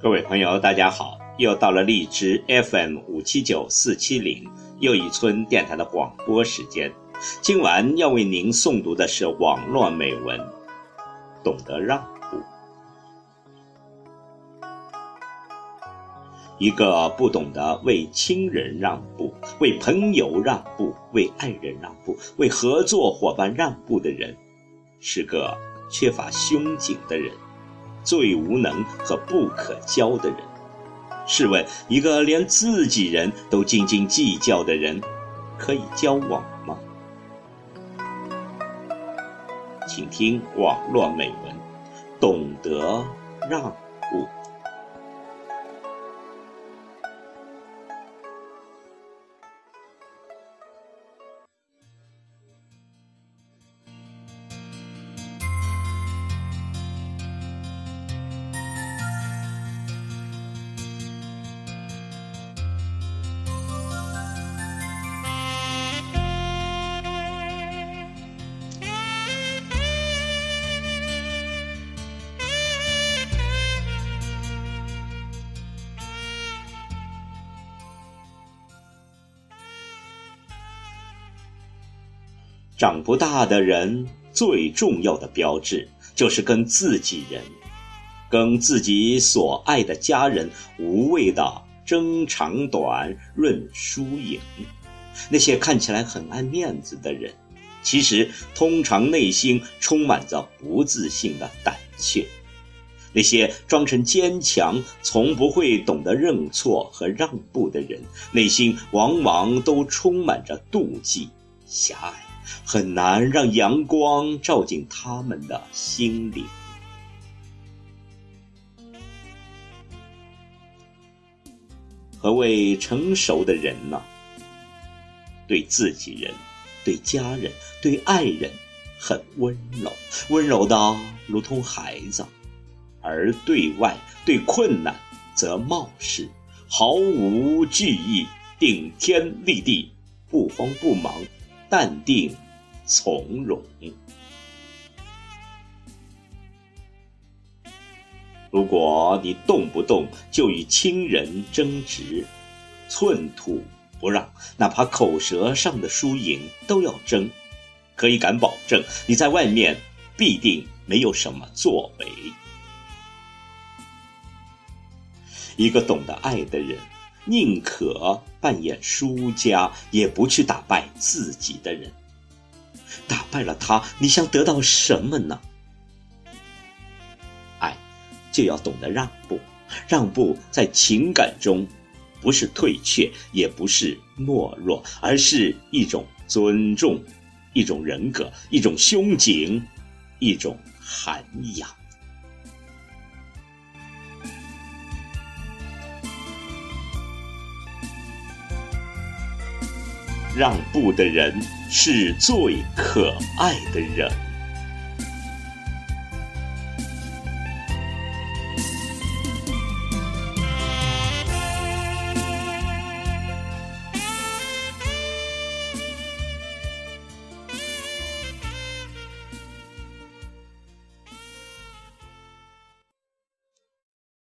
各位朋友，大家好！又到了荔枝 FM 五七九四七零又一村电台的广播时间。今晚要为您诵读的是网络美文《懂得让步》。一个不懂得为亲人让步、为朋友让步、为爱人让步、为合作伙伴让步的人，是个缺乏胸襟的人。最无能和不可交的人，试问一个连自己人都斤斤计较的人，可以交往吗？请听网络美文，懂得让步。长不大的人最重要的标志，就是跟自己人、跟自己所爱的家人无谓的争长短、论输赢。那些看起来很爱面子的人，其实通常内心充满着不自信的胆怯。那些装成坚强、从不会懂得认错和让步的人，内心往往都充满着妒忌、狭隘。很难让阳光照进他们的心灵。何谓成熟的人呢？对自己人、对家人、对爱人，很温柔，温柔的如同孩子；而对外、对困难，则冒失，毫无惧意，顶天立地，不慌不忙。淡定从容。如果你动不动就与亲人争执，寸土不让，哪怕口舌上的输赢都要争，可以敢保证你在外面必定没有什么作为。一个懂得爱的人。宁可扮演输家，也不去打败自己的人。打败了他，你想得到什么呢？爱，就要懂得让步。让步在情感中，不是退却，也不是懦弱，而是一种尊重，一种人格，一种胸襟，一种涵养。让步的人是最可爱的人。